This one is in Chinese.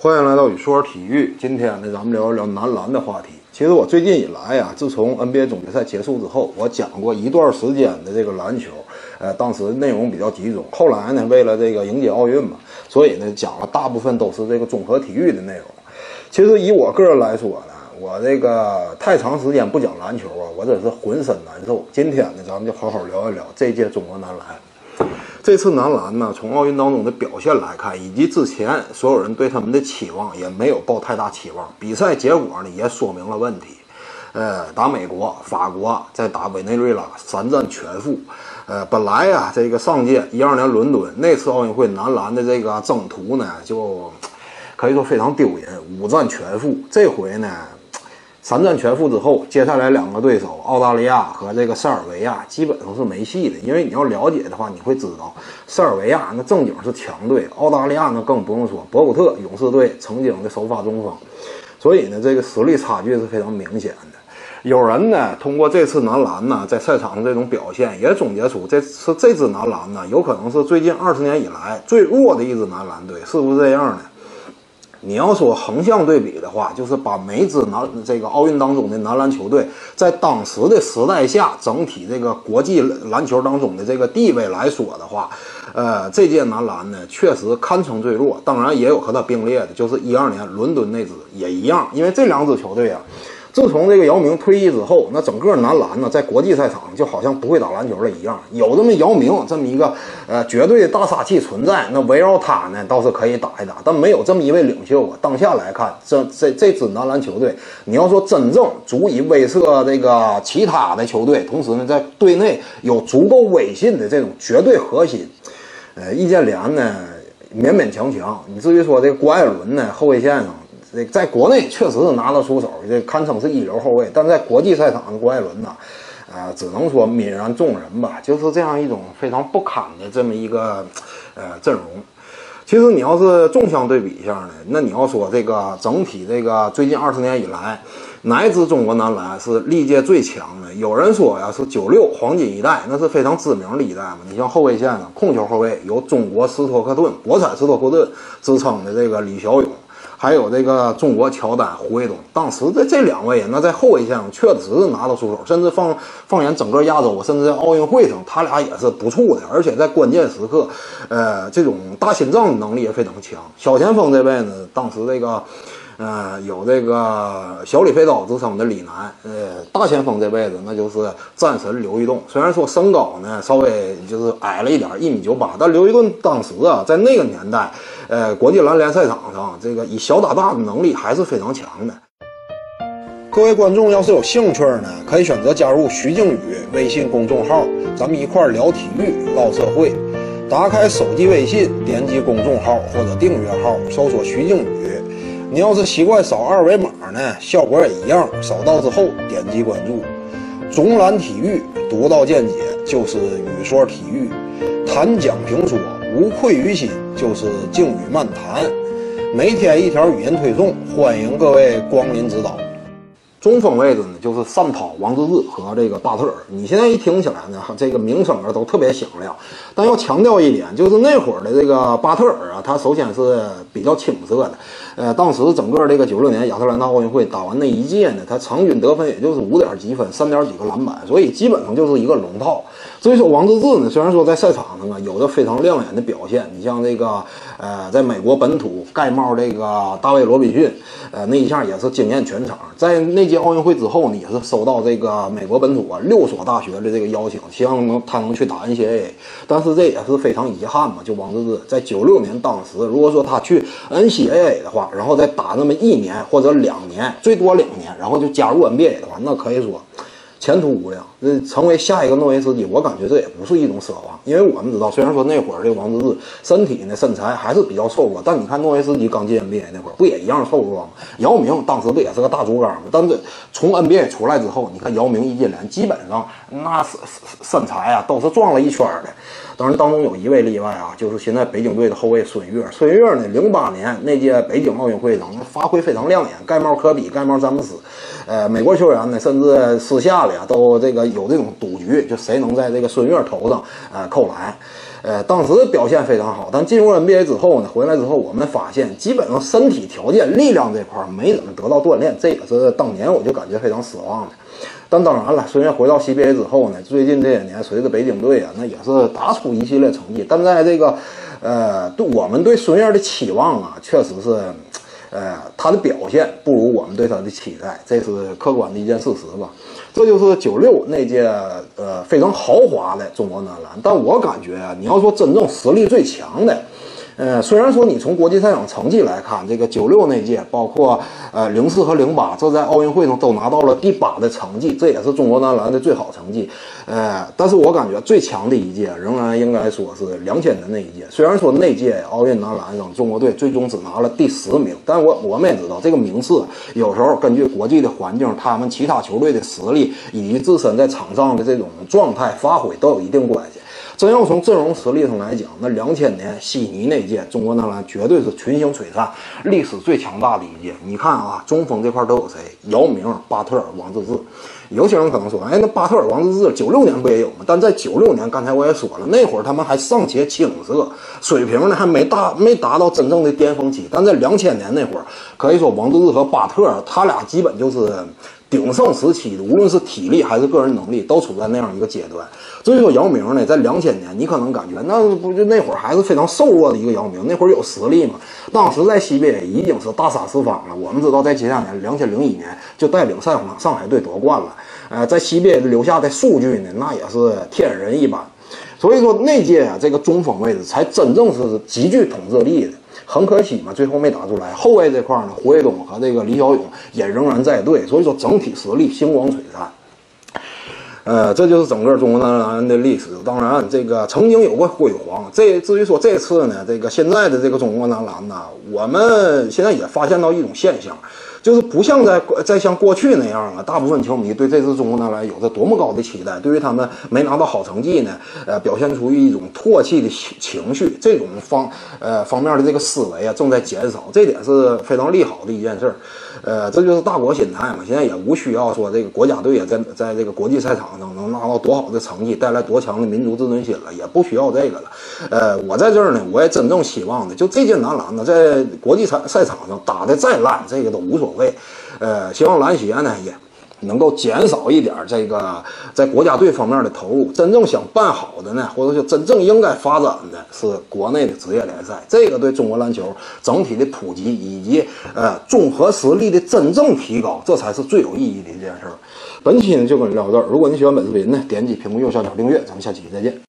欢迎来到宇说体育。今天呢，咱们聊一聊男篮的话题。其实我最近以来呀，自从 NBA 总决赛结束之后，我讲过一段时间的这个篮球，呃，当时内容比较集中。后来呢，为了这个迎接奥运嘛，所以呢，讲了大部分都是这个综合体育的内容。其实以我个人来说呢，我这个太长时间不讲篮球啊，我真是浑身难受。今天呢，咱们就好好聊一聊这届中国男篮。这次男篮呢，从奥运当中的表现来看，以及之前所有人对他们的期望，也没有抱太大期望。比赛结果呢，也说明了问题。呃，打美国、法国，再打委内瑞拉，三战全负。呃，本来呀，这个上届一二年伦敦那次奥运会男篮的这个征途呢，就可以说非常丢人，五战全负。这回呢，三战全负之后，接下来两个对手澳大利亚和这个塞尔维亚基本上是没戏的。因为你要了解的话，你会知道塞尔维亚那正经是强队，澳大利亚那更不用说，博古特勇士队曾经的首发中锋，所以呢，这个实力差距是非常明显的。有人呢，通过这次男篮呢，在赛场上这种表现，也总结出这次这支男篮呢，有可能是最近二十年以来最弱的一支男篮队，是不是这样呢？你要说横向对比的话，就是把每支男这个奥运当中的男篮球队，在当时的时代下，整体这个国际篮球当中的这个地位来说的话，呃，这届男篮呢，确实堪称最弱。当然，也有和他并列的，就是一二年伦敦那支也一样，因为这两支球队啊。自从这个姚明退役之后，那整个男篮呢，在国际赛场就好像不会打篮球了一样。有这么姚明这么一个呃绝对的大杀器存在，那围绕他呢倒是可以打一打，但没有这么一位领袖啊。当下来看，这这这支男篮球队，你要说真正足以威慑这个其他的球队，同时呢，在队内有足够威信的这种绝对核心，呃，易建联呢勉勉强强。你至于说这个郭艾伦呢，后卫线上。这在国内确实是拿得出手，这堪称是一流后卫。但在国际赛场的郭艾伦呢，呃，只能说泯然众人吧，就是这样一种非常不堪的这么一个呃阵容。其实你要是纵向对比一下呢，那你要说这个整体这个最近二十年以来，哪一支中国男篮是历届最强的？有人说呀是九六黄金一代，那是非常知名的一代嘛。你像后卫线呢控球后卫有中国斯托克顿、国产斯托克顿之称的这个李小勇。还有这个中国乔丹、胡卫东，当时的这两位那在后卫线上确实是拿得出手，甚至放放眼整个亚洲，甚至在奥运会上，他俩也是不错的。而且在关键时刻，呃，这种大心脏能力也非常强。小前锋这位呢，当时这个。呃，有这个小李飞刀之称的李楠，呃，大前锋这位子那就是战神刘玉栋。虽然说身高呢稍微就是矮了一点，一米九八，但刘玉栋当时啊，在那个年代，呃，国际篮联赛场上，这个以小打大的能力还是非常强的。各位观众要是有兴趣呢，可以选择加入徐静宇微信公众号，咱们一块聊体育、唠社会。打开手机微信，点击公众号或者订阅号，搜索徐静宇。你要是习惯扫二维码呢，效果也一样。扫到之后点击关注，中南体育独到见解就是语说体育，谈讲评说无愧于心就是静语漫谈。每天一条语音推送，欢迎各位光临指导。中锋位置呢，就是单涛、王治郅和这个巴特尔。你现在一听起来呢，这个名声啊都特别响亮。但要强调一点，就是那会儿的这个巴特尔啊，他首先是比较青涩的。呃，当时整个这个九六年亚特兰大奥运会打完那一届呢，他场均得分也就是五点几分，三点几个篮板，所以基本上就是一个龙套。所以说王治郅呢，虽然说在赛场上啊有着非常亮眼的表现，你像这个呃，在美国本土盖帽这个大卫罗宾逊，呃，那一下也是惊艳全场。在那届奥运会之后呢，也是收到这个美国本土啊六所大学的这个邀请，希望能他能去打 NCAA。但是这也是非常遗憾嘛，就王治郅在九六年当时，如果说他去 NCAA 的话。然后再打那么一年或者两年，最多两年，然后就加入 NBA 的话，那可以说前途无量。那成为下一个诺维斯基，我感觉这也不是一种奢望，因为我们知道，虽然说那会儿这王治郅身体呢身材还是比较瘦弱，但你看诺维斯基刚进 NBA 那会儿不也一样瘦弱吗？姚明当时不也是个大竹竿吗？但是从 NBA 出来之后，你看姚明、易建联基本上那身身材啊都是壮了一圈的。当然当中有一位例外啊，就是现在北京队的后卫孙悦。孙悦呢，零八年那届北京奥运会上发挥非常亮眼，盖帽科比、盖帽詹姆斯。呃，美国球员呢，甚至私下里啊都这个有这种赌局，就谁能在这个孙悦头上呃扣篮。呃，当时表现非常好，但进入 NBA 之后呢，回来之后我们发现，基本上身体条件、力量这块没怎么得到锻炼，这也是当年我就感觉非常失望的。但当然了，虽然回到 CBA 之后呢，最近这些年随着北京队啊，那也是打出一系列成绩，但在这个，呃，对我们对孙悦的期望啊，确实是，呃，他的表现不如我们对他的期待，这是客观的一件事实吧。这就是九六那届呃非常豪华的中国男篮，但我感觉啊，你要说真正实力最强的。呃，虽然说你从国际赛场成绩来看，这个九六那届，包括呃零四和零八，这在奥运会上都拿到了第八的成绩，这也是中国男篮的最好成绩。呃，但是我感觉最强的一届仍然应该说是两千年那一届。虽然说那届奥运男篮上中国队最终只拿了第十名，但我我们也知道这个名次有时候根据国际的环境、他们其他球队的实力以及自身在场上的这种状态发挥都有一定关系。真要从阵容实力上来讲，那两千年悉尼那届中国男篮绝对是群星璀璨，历史最强大的一届。你看啊，中锋这块都有谁？姚明、巴特尔、王治郅。有些人可能说，哎，那巴特尔、王治郅九六年不也有吗？但在九六年，刚才我也说了，那会儿他们还尚且青涩，水平呢还没达没达到真正的巅峰期。但在两千年那会儿，可以说王治郅和巴特尔他俩基本就是。鼎盛时期的，无论是体力还是个人能力，都处在那样一个阶段。所以说，姚明呢，在两千年，你可能感觉那不就那会儿还是非常瘦弱的一个姚明，那会儿有实力嘛？当时在 CBA 已经是大杀四方了。我们知道，在接下来两千零一年就带领上上海队夺冠了。呃，在 CBA 留下的数据呢，那也是天人一般。所以说，那届啊，这个中锋位置才真正是极具统治力的。很可惜嘛，最后没打出来。后卫这块呢，胡卫东和这个李小勇也仍然在队，所以说整体实力星光璀璨。呃，这就是整个中国男篮的历史。当然，这个曾经有过辉煌。这至于说这次呢，这个现在的这个中国男篮呢，我们现在也发现到一种现象。就是不像在在像过去那样啊，大部分球迷对这支中国男篮有着多么高的期待，对于他们没拿到好成绩呢，呃，表现出一种唾弃的情绪，这种方呃方面的这个思维啊，正在减少，这点是非常利好的一件事儿。呃，这就是大国心态嘛。现在也无需要说这个国家队也，在在这个国际赛场上能拿到多好的成绩，带来多强的民族自尊心了，也不需要这个了。呃，我在这儿呢，我也真正希望的，就这届男篮呢，在国际赛赛场上打的再烂，这个都无所所谓。呃，希望篮协呢也能够减少一点这个在国家队方面的投入，真正想办好的呢，或者说真正应该发展的是国内的职业联赛，这个对中国篮球整体的普及以及呃综合实力的真正提高，这才是最有意义的一件事儿。本期呢就跟你聊到这儿，如果你喜欢本视频呢，点击屏幕右下角订阅，咱们下期再见。